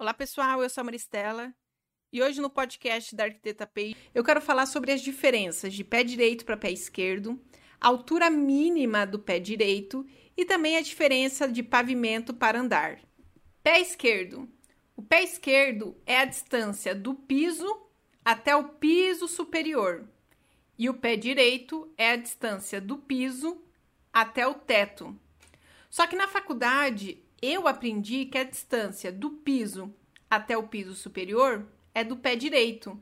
Olá pessoal, eu sou a Maristela e hoje no podcast da Arquiteta Pei eu quero falar sobre as diferenças de pé direito para pé esquerdo, altura mínima do pé direito e também a diferença de pavimento para andar. Pé esquerdo. O pé esquerdo é a distância do piso até o piso superior e o pé direito é a distância do piso até o teto. Só que na faculdade eu aprendi que a distância do piso até o piso superior é do pé direito.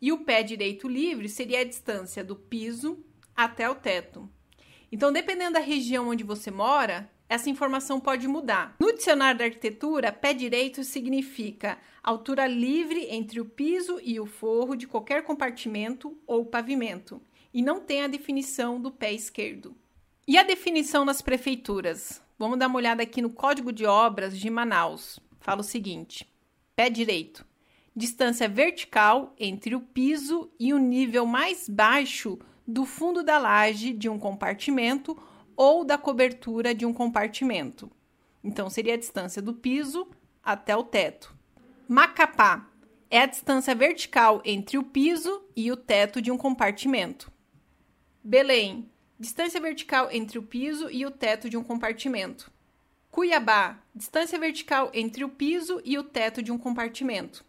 E o pé direito livre seria a distância do piso até o teto. Então, dependendo da região onde você mora, essa informação pode mudar. No dicionário da arquitetura, pé direito significa altura livre entre o piso e o forro de qualquer compartimento ou pavimento, e não tem a definição do pé esquerdo. E a definição nas prefeituras? Vamos dar uma olhada aqui no Código de Obras de Manaus. Fala o seguinte: pé direito. Distância vertical entre o piso e o nível mais baixo do fundo da laje de um compartimento ou da cobertura de um compartimento. Então, seria a distância do piso até o teto. Macapá é a distância vertical entre o piso e o teto de um compartimento. Belém Distância vertical entre o piso e o teto de um compartimento. Cuiabá. Distância vertical entre o piso e o teto de um compartimento.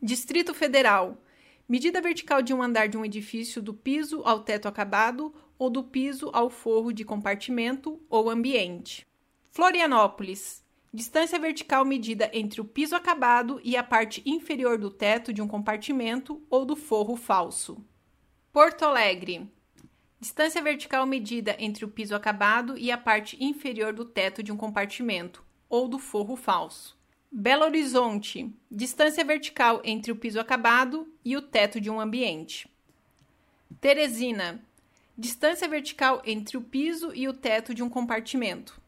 Distrito Federal. Medida vertical de um andar de um edifício do piso ao teto acabado ou do piso ao forro de compartimento ou ambiente. Florianópolis. Distância vertical medida entre o piso acabado e a parte inferior do teto de um compartimento ou do forro falso. Porto Alegre. Distância vertical medida entre o piso acabado e a parte inferior do teto de um compartimento ou do forro falso. Belo Horizonte. Distância vertical entre o piso acabado e o teto de um ambiente. Teresina. Distância vertical entre o piso e o teto de um compartimento.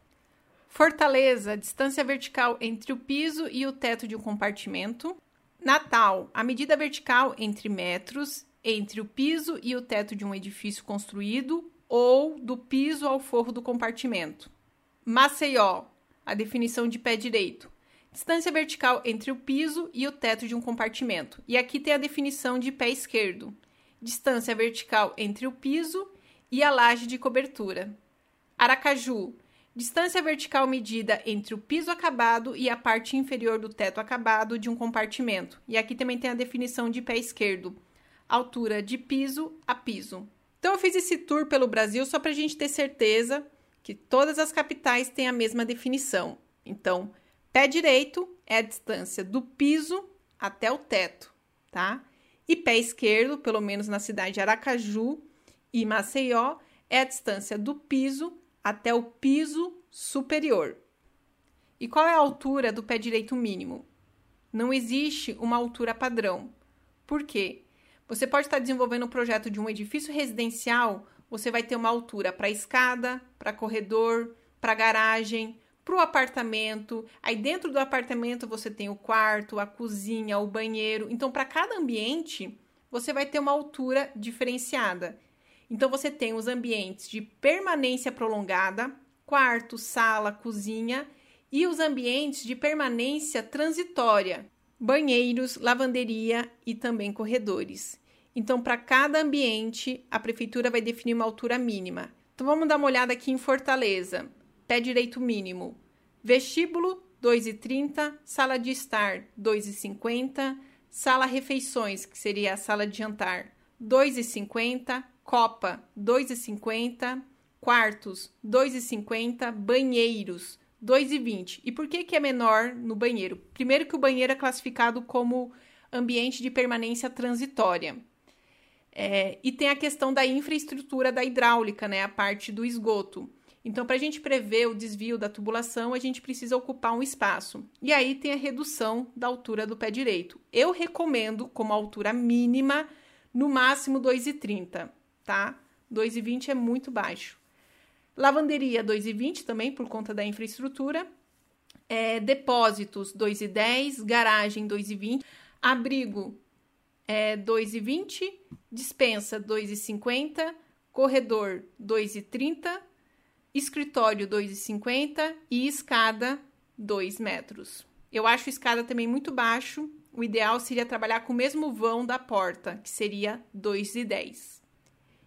Fortaleza. Distância vertical entre o piso e o teto de um compartimento. Natal. A medida vertical entre metros entre o piso e o teto de um edifício construído ou do piso ao forro do compartimento. Maceió, a definição de pé direito. Distância vertical entre o piso e o teto de um compartimento. E aqui tem a definição de pé esquerdo. Distância vertical entre o piso e a laje de cobertura. Aracaju, distância vertical medida entre o piso acabado e a parte inferior do teto acabado de um compartimento. E aqui também tem a definição de pé esquerdo altura de piso a piso. Então, eu fiz esse tour pelo Brasil só para a gente ter certeza que todas as capitais têm a mesma definição. Então, pé direito é a distância do piso até o teto, tá? E pé esquerdo, pelo menos na cidade de Aracaju e Maceió, é a distância do piso até o piso superior. E qual é a altura do pé direito mínimo? Não existe uma altura padrão. Por quê? Você pode estar desenvolvendo um projeto de um edifício residencial, você vai ter uma altura para escada, para corredor, para garagem, para o apartamento. Aí dentro do apartamento você tem o quarto, a cozinha, o banheiro. Então, para cada ambiente, você vai ter uma altura diferenciada. Então, você tem os ambientes de permanência prolongada, quarto, sala, cozinha, e os ambientes de permanência transitória, banheiros, lavanderia e também corredores. Então, para cada ambiente, a prefeitura vai definir uma altura mínima. Então, vamos dar uma olhada aqui em Fortaleza. Pé direito mínimo. Vestíbulo, 2,30. Sala de estar, 2,50. Sala refeições, que seria a sala de jantar, 2,50. Copa, 2,50. Quartos, 2,50. Banheiros, 2,20. E por que, que é menor no banheiro? Primeiro que o banheiro é classificado como ambiente de permanência transitória. É, e tem a questão da infraestrutura da hidráulica, né? A parte do esgoto. Então, para a gente prever o desvio da tubulação, a gente precisa ocupar um espaço. E aí tem a redução da altura do pé direito. Eu recomendo como altura mínima, no máximo 2,30, tá? 2,20 é muito baixo. Lavanderia 2,20 também, por conta da infraestrutura. É, depósitos 2,10, garagem 2,20, abrigo é 2,20, dispensa 2,50, corredor 2,30, escritório 2,50 e escada 2 metros. Eu acho escada também muito baixo. O ideal seria trabalhar com o mesmo vão da porta, que seria 2,10.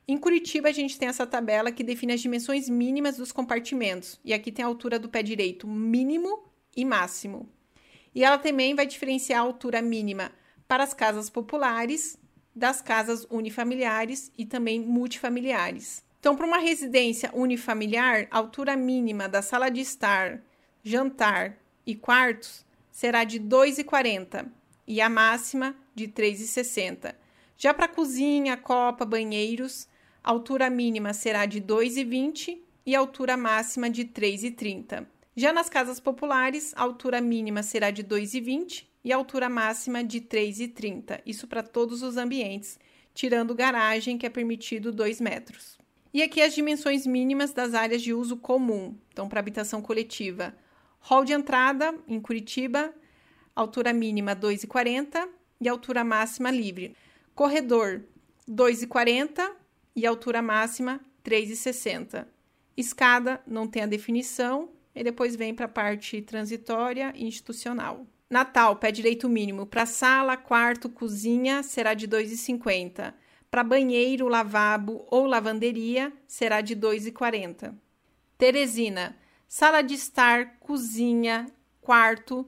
Em Curitiba, a gente tem essa tabela que define as dimensões mínimas dos compartimentos. E aqui tem a altura do pé direito mínimo e máximo. E ela também vai diferenciar a altura mínima para as casas populares, das casas unifamiliares e também multifamiliares. Então, para uma residência unifamiliar, a altura mínima da sala de estar, jantar e quartos será de 2,40 e a máxima de 3,60. Já para cozinha, copa, banheiros, altura mínima será de 2,20 e altura máxima de 3,30. Já nas casas populares, a altura mínima será de 2,20 e altura máxima de 3,30. Isso para todos os ambientes, tirando garagem, que é permitido 2 metros. E aqui as dimensões mínimas das áreas de uso comum, então para habitação coletiva. Hall de entrada, em Curitiba, altura mínima 2,40 e altura máxima livre. Corredor 2,40 e altura máxima 3,60. Escada não tem a definição e depois vem para a parte transitória e institucional. Natal, pé direito mínimo para sala, quarto, cozinha será de 2,50. Para banheiro, lavabo ou lavanderia será de 2,40. Teresina, sala de estar, cozinha, quarto,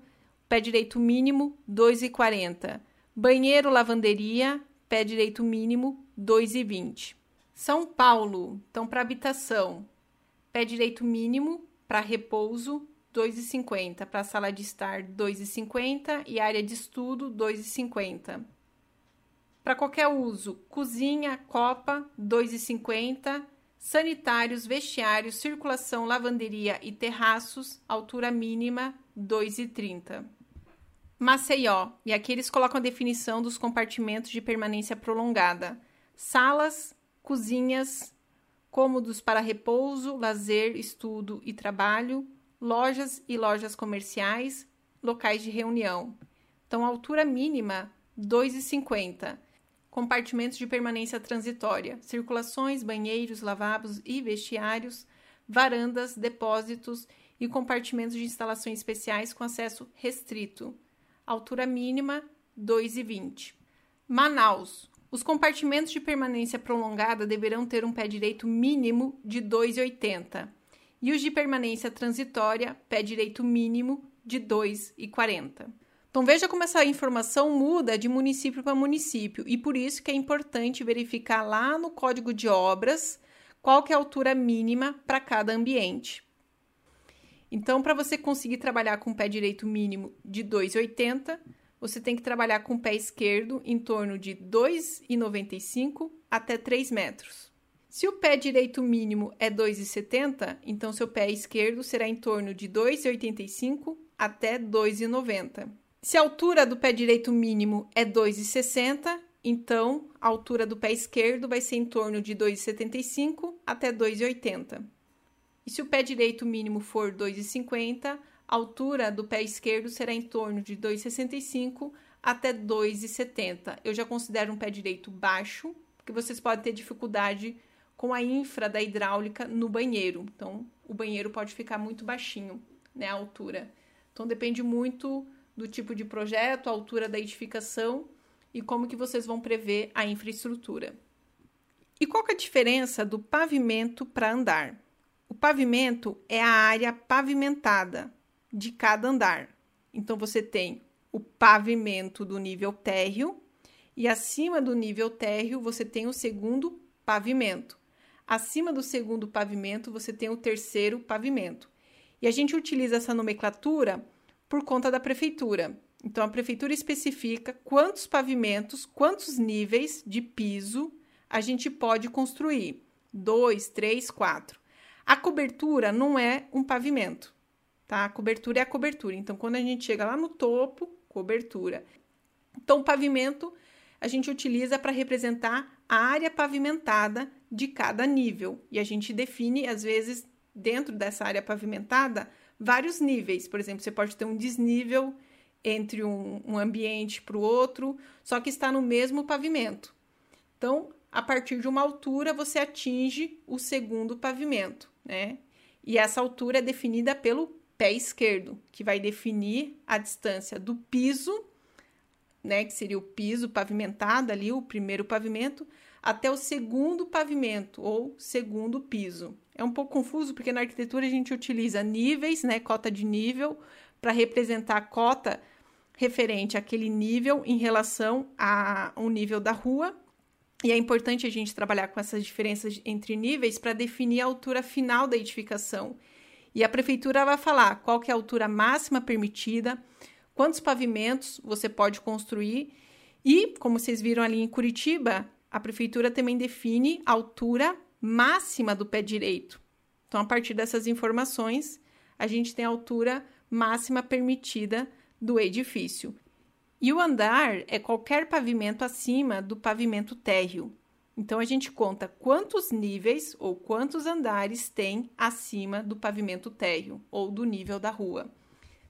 pé direito mínimo 2,40. Banheiro, lavanderia, pé direito mínimo 2,20. São Paulo, então para habitação, pé direito mínimo para repouso 2,50, para sala de estar 2,50 e área de estudo 2,50. Para qualquer uso, cozinha, copa 2,50, sanitários, vestiários, circulação, lavanderia e terraços, altura mínima 2,30. Maceió, e aqui eles colocam a definição dos compartimentos de permanência prolongada: salas, cozinhas, cômodos para repouso, lazer, estudo e trabalho, lojas e lojas comerciais, locais de reunião. Então, altura mínima 2,50. Compartimentos de permanência transitória, circulações, banheiros, lavabos e vestiários, varandas, depósitos e compartimentos de instalações especiais com acesso restrito. Altura mínima 2,20. Manaus, os compartimentos de permanência prolongada deverão ter um pé direito mínimo de 2,80 e os de permanência transitória, pé direito mínimo de 2,40. Então veja como essa informação muda de município para município e por isso que é importante verificar lá no código de obras qual que é a altura mínima para cada ambiente. Então, para você conseguir trabalhar com pé direito mínimo de 2,80, você tem que trabalhar com o pé esquerdo em torno de 2,95 até 3 metros. Se o pé direito mínimo é 2,70, então seu pé esquerdo será em torno de 2,85 até 2,90. Se a altura do pé direito mínimo é 2,60, então a altura do pé esquerdo vai ser em torno de 2,75 até 2,80. E se o pé direito mínimo for 2,50, a altura do pé esquerdo será em torno de 2,65 até 2,70. Eu já considero um pé direito baixo, porque vocês podem ter dificuldade com a infra da hidráulica no banheiro. Então, o banheiro pode ficar muito baixinho, né, a altura. Então, depende muito do tipo de projeto, a altura da edificação e como que vocês vão prever a infraestrutura. E qual é a diferença do pavimento para andar? O pavimento é a área pavimentada, de cada andar. Então você tem o pavimento do nível térreo e acima do nível térreo você tem o segundo pavimento. Acima do segundo pavimento você tem o terceiro pavimento. E a gente utiliza essa nomenclatura por conta da prefeitura. Então a prefeitura especifica quantos pavimentos, quantos níveis de piso a gente pode construir. Dois, três, quatro. A cobertura não é um pavimento tá? A cobertura é a cobertura. Então, quando a gente chega lá no topo, cobertura. Então, pavimento a gente utiliza para representar a área pavimentada de cada nível. E a gente define, às vezes, dentro dessa área pavimentada, vários níveis. Por exemplo, você pode ter um desnível entre um, um ambiente para o outro, só que está no mesmo pavimento. Então, a partir de uma altura, você atinge o segundo pavimento, né? E essa altura é definida pelo pé esquerdo, que vai definir a distância do piso, né, que seria o piso pavimentado ali, o primeiro pavimento, até o segundo pavimento ou segundo piso. É um pouco confuso porque na arquitetura a gente utiliza níveis, né, cota de nível, para representar a cota referente àquele nível em relação ao nível da rua. E é importante a gente trabalhar com essas diferenças entre níveis para definir a altura final da edificação. E a prefeitura vai falar qual que é a altura máxima permitida, quantos pavimentos você pode construir e, como vocês viram ali em Curitiba, a prefeitura também define a altura máxima do pé direito. Então, a partir dessas informações, a gente tem a altura máxima permitida do edifício. E o andar é qualquer pavimento acima do pavimento térreo. Então a gente conta quantos níveis ou quantos andares tem acima do pavimento térreo ou do nível da rua.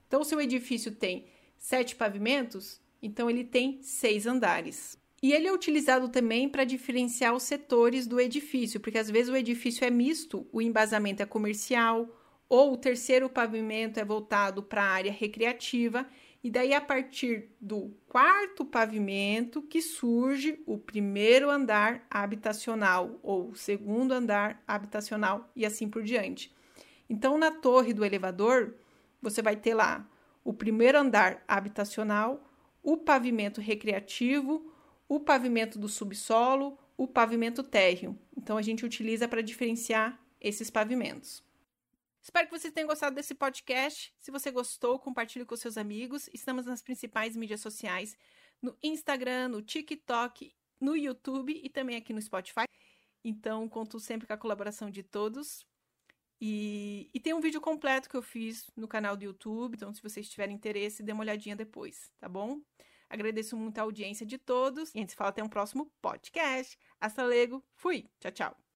Então, o seu edifício tem sete pavimentos, então ele tem seis andares. E ele é utilizado também para diferenciar os setores do edifício, porque às vezes o edifício é misto, o embasamento é comercial, ou o terceiro pavimento é voltado para a área recreativa, e daí a partir do quarto pavimento que surge o primeiro andar habitacional ou o segundo andar habitacional e assim por diante. Então, na torre do elevador, você vai ter lá o primeiro andar habitacional, o pavimento recreativo, o pavimento do subsolo, o pavimento térreo. Então, a gente utiliza para diferenciar esses pavimentos. Espero que vocês tenham gostado desse podcast. Se você gostou, compartilhe com seus amigos. Estamos nas principais mídias sociais, no Instagram, no TikTok, no YouTube e também aqui no Spotify. Então, conto sempre com a colaboração de todos. E, e tem um vídeo completo que eu fiz no canal do YouTube. Então, se vocês tiverem interesse, dê uma olhadinha depois, tá bom? Agradeço muito a audiência de todos. E a gente se fala até um próximo podcast. Hasta luego. Fui. Tchau, tchau.